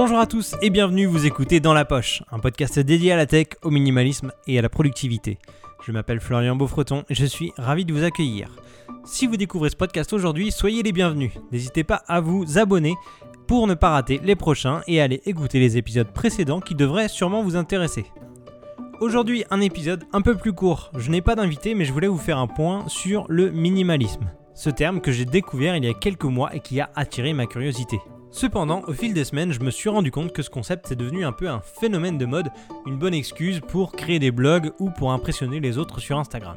Bonjour à tous et bienvenue, vous écoutez Dans la Poche, un podcast dédié à la tech, au minimalisme et à la productivité. Je m'appelle Florian Beaufreton et je suis ravi de vous accueillir. Si vous découvrez ce podcast aujourd'hui, soyez les bienvenus. N'hésitez pas à vous abonner pour ne pas rater les prochains et aller écouter les épisodes précédents qui devraient sûrement vous intéresser. Aujourd'hui, un épisode un peu plus court. Je n'ai pas d'invité, mais je voulais vous faire un point sur le minimalisme. Ce terme que j'ai découvert il y a quelques mois et qui a attiré ma curiosité. Cependant, au fil des semaines, je me suis rendu compte que ce concept est devenu un peu un phénomène de mode, une bonne excuse pour créer des blogs ou pour impressionner les autres sur Instagram.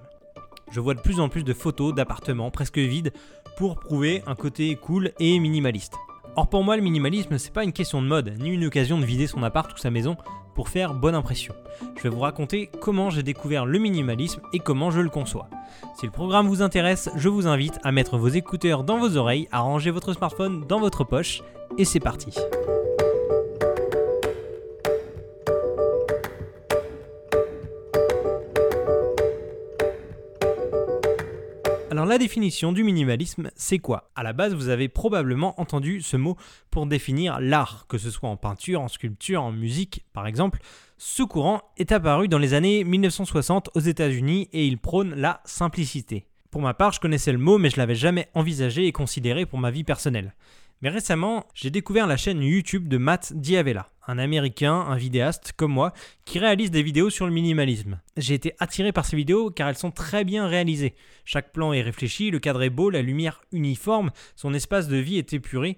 Je vois de plus en plus de photos d'appartements presque vides pour prouver un côté cool et minimaliste. Or pour moi le minimalisme c'est pas une question de mode, ni une occasion de vider son appart ou sa maison pour faire bonne impression. Je vais vous raconter comment j'ai découvert le minimalisme et comment je le conçois. Si le programme vous intéresse, je vous invite à mettre vos écouteurs dans vos oreilles, à ranger votre smartphone dans votre poche, et c'est parti. Alors la définition du minimalisme, c'est quoi? À la base, vous avez probablement entendu ce mot pour définir l'art, que ce soit en peinture, en sculpture, en musique par exemple. Ce courant est apparu dans les années 1960 aux États-Unis et il prône la simplicité. Pour ma part, je connaissais le mot mais je l'avais jamais envisagé et considéré pour ma vie personnelle. Mais récemment, j'ai découvert la chaîne YouTube de Matt Diavella, un américain, un vidéaste comme moi, qui réalise des vidéos sur le minimalisme. J'ai été attiré par ces vidéos car elles sont très bien réalisées. Chaque plan est réfléchi, le cadre est beau, la lumière uniforme, son espace de vie est épuré.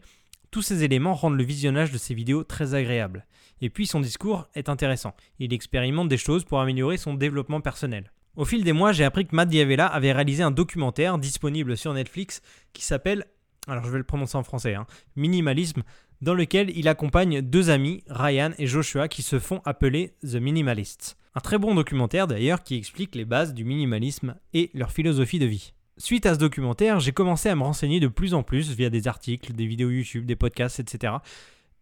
Tous ces éléments rendent le visionnage de ces vidéos très agréable. Et puis son discours est intéressant. Il expérimente des choses pour améliorer son développement personnel. Au fil des mois, j'ai appris que Matt Diavella avait réalisé un documentaire disponible sur Netflix qui s'appelle alors je vais le prononcer en français, hein, minimalisme, dans lequel il accompagne deux amis, Ryan et Joshua, qui se font appeler The Minimalists. Un très bon documentaire d'ailleurs qui explique les bases du minimalisme et leur philosophie de vie. Suite à ce documentaire, j'ai commencé à me renseigner de plus en plus via des articles, des vidéos YouTube, des podcasts, etc.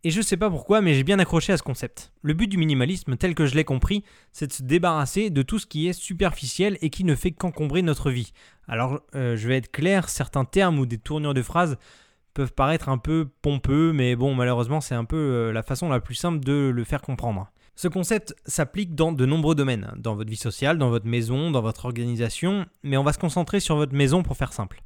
Et je sais pas pourquoi, mais j'ai bien accroché à ce concept. Le but du minimalisme, tel que je l'ai compris, c'est de se débarrasser de tout ce qui est superficiel et qui ne fait qu'encombrer notre vie. Alors, euh, je vais être clair, certains termes ou des tournures de phrases peuvent paraître un peu pompeux, mais bon, malheureusement, c'est un peu euh, la façon la plus simple de le faire comprendre. Ce concept s'applique dans de nombreux domaines, dans votre vie sociale, dans votre maison, dans votre organisation, mais on va se concentrer sur votre maison pour faire simple.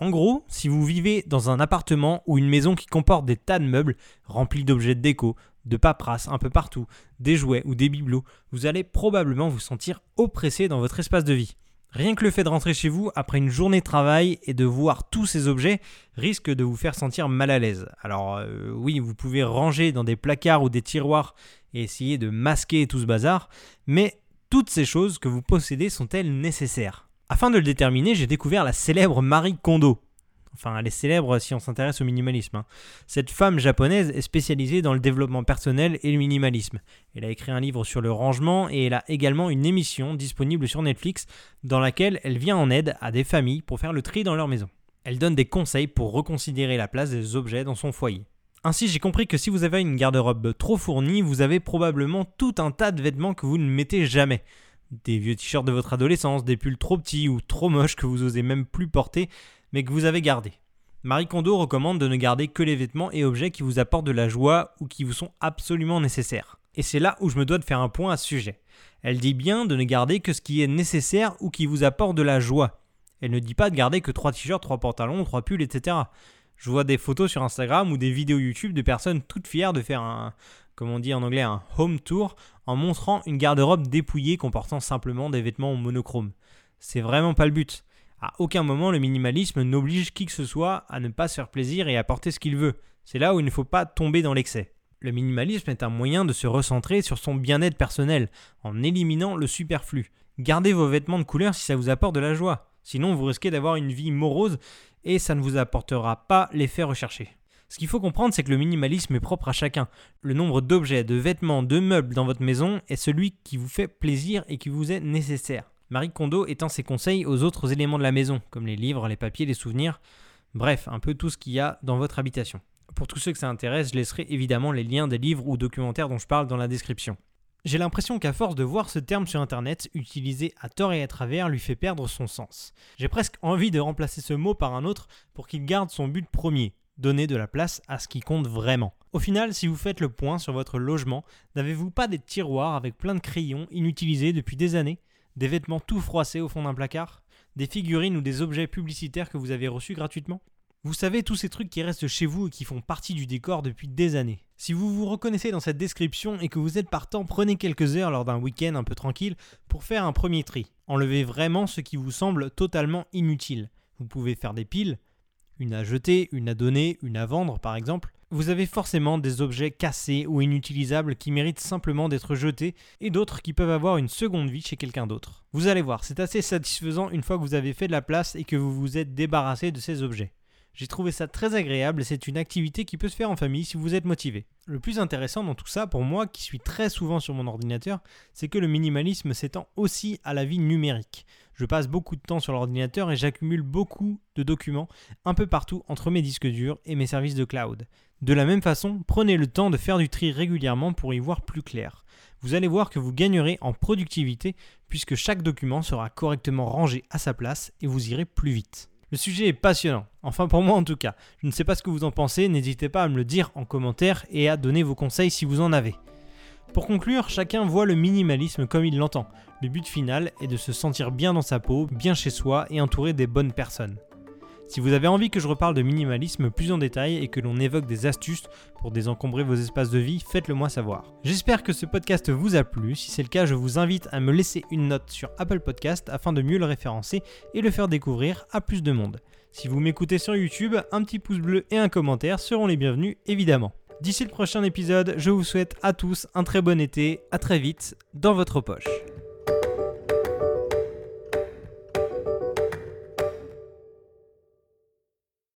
En gros, si vous vivez dans un appartement ou une maison qui comporte des tas de meubles remplis d'objets de déco, de paperasse un peu partout, des jouets ou des bibelots, vous allez probablement vous sentir oppressé dans votre espace de vie. Rien que le fait de rentrer chez vous après une journée de travail et de voir tous ces objets risque de vous faire sentir mal à l'aise. Alors euh, oui, vous pouvez ranger dans des placards ou des tiroirs et essayer de masquer tout ce bazar, mais toutes ces choses que vous possédez sont-elles nécessaires? Afin de le déterminer, j'ai découvert la célèbre Marie Kondo. Enfin, elle est célèbre si on s'intéresse au minimalisme. Hein. Cette femme japonaise est spécialisée dans le développement personnel et le minimalisme. Elle a écrit un livre sur le rangement et elle a également une émission disponible sur Netflix dans laquelle elle vient en aide à des familles pour faire le tri dans leur maison. Elle donne des conseils pour reconsidérer la place des objets dans son foyer. Ainsi, j'ai compris que si vous avez une garde-robe trop fournie, vous avez probablement tout un tas de vêtements que vous ne mettez jamais des vieux t-shirts de votre adolescence, des pulls trop petits ou trop moches que vous osez même plus porter, mais que vous avez gardés. Marie Kondo recommande de ne garder que les vêtements et objets qui vous apportent de la joie ou qui vous sont absolument nécessaires. Et c'est là où je me dois de faire un point à ce sujet. Elle dit bien de ne garder que ce qui est nécessaire ou qui vous apporte de la joie. Elle ne dit pas de garder que 3 t-shirts, 3 pantalons, 3 pulls, etc. Je vois des photos sur Instagram ou des vidéos YouTube de personnes toutes fières de faire un, comme on dit en anglais, un home tour en montrant une garde-robe dépouillée comportant simplement des vêtements monochromes. C'est vraiment pas le but. À aucun moment le minimalisme n'oblige qui que ce soit à ne pas se faire plaisir et à porter ce qu'il veut. C'est là où il ne faut pas tomber dans l'excès. Le minimalisme est un moyen de se recentrer sur son bien-être personnel en éliminant le superflu. Gardez vos vêtements de couleur si ça vous apporte de la joie. Sinon, vous risquez d'avoir une vie morose et ça ne vous apportera pas l'effet recherché. Ce qu'il faut comprendre, c'est que le minimalisme est propre à chacun. Le nombre d'objets, de vêtements, de meubles dans votre maison est celui qui vous fait plaisir et qui vous est nécessaire. Marie Kondo étend ses conseils aux autres éléments de la maison, comme les livres, les papiers, les souvenirs, bref, un peu tout ce qu'il y a dans votre habitation. Pour tous ceux que ça intéresse, je laisserai évidemment les liens des livres ou documentaires dont je parle dans la description. J'ai l'impression qu'à force de voir ce terme sur internet utilisé à tort et à travers lui fait perdre son sens. J'ai presque envie de remplacer ce mot par un autre pour qu'il garde son but premier, donner de la place à ce qui compte vraiment. Au final, si vous faites le point sur votre logement, n'avez-vous pas des tiroirs avec plein de crayons inutilisés depuis des années? Des vêtements tout froissés au fond d'un placard? Des figurines ou des objets publicitaires que vous avez reçus gratuitement? Vous savez, tous ces trucs qui restent chez vous et qui font partie du décor depuis des années. Si vous vous reconnaissez dans cette description et que vous êtes partant, prenez quelques heures lors d'un week-end un peu tranquille pour faire un premier tri. Enlevez vraiment ce qui vous semble totalement inutile. Vous pouvez faire des piles, une à jeter, une à donner, une à vendre par exemple. Vous avez forcément des objets cassés ou inutilisables qui méritent simplement d'être jetés et d'autres qui peuvent avoir une seconde vie chez quelqu'un d'autre. Vous allez voir, c'est assez satisfaisant une fois que vous avez fait de la place et que vous vous êtes débarrassé de ces objets. J'ai trouvé ça très agréable et c'est une activité qui peut se faire en famille si vous êtes motivé. Le plus intéressant dans tout ça, pour moi qui suis très souvent sur mon ordinateur, c'est que le minimalisme s'étend aussi à la vie numérique. Je passe beaucoup de temps sur l'ordinateur et j'accumule beaucoup de documents un peu partout entre mes disques durs et mes services de cloud. De la même façon, prenez le temps de faire du tri régulièrement pour y voir plus clair. Vous allez voir que vous gagnerez en productivité puisque chaque document sera correctement rangé à sa place et vous irez plus vite. Le sujet est passionnant, enfin pour moi en tout cas. Je ne sais pas ce que vous en pensez, n'hésitez pas à me le dire en commentaire et à donner vos conseils si vous en avez. Pour conclure, chacun voit le minimalisme comme il l'entend. Le but final est de se sentir bien dans sa peau, bien chez soi et entouré des bonnes personnes. Si vous avez envie que je reparle de minimalisme plus en détail et que l'on évoque des astuces pour désencombrer vos espaces de vie, faites-le moi savoir. J'espère que ce podcast vous a plu. Si c'est le cas, je vous invite à me laisser une note sur Apple Podcast afin de mieux le référencer et le faire découvrir à plus de monde. Si vous m'écoutez sur YouTube, un petit pouce bleu et un commentaire seront les bienvenus évidemment. D'ici le prochain épisode, je vous souhaite à tous un très bon été, à très vite dans votre poche.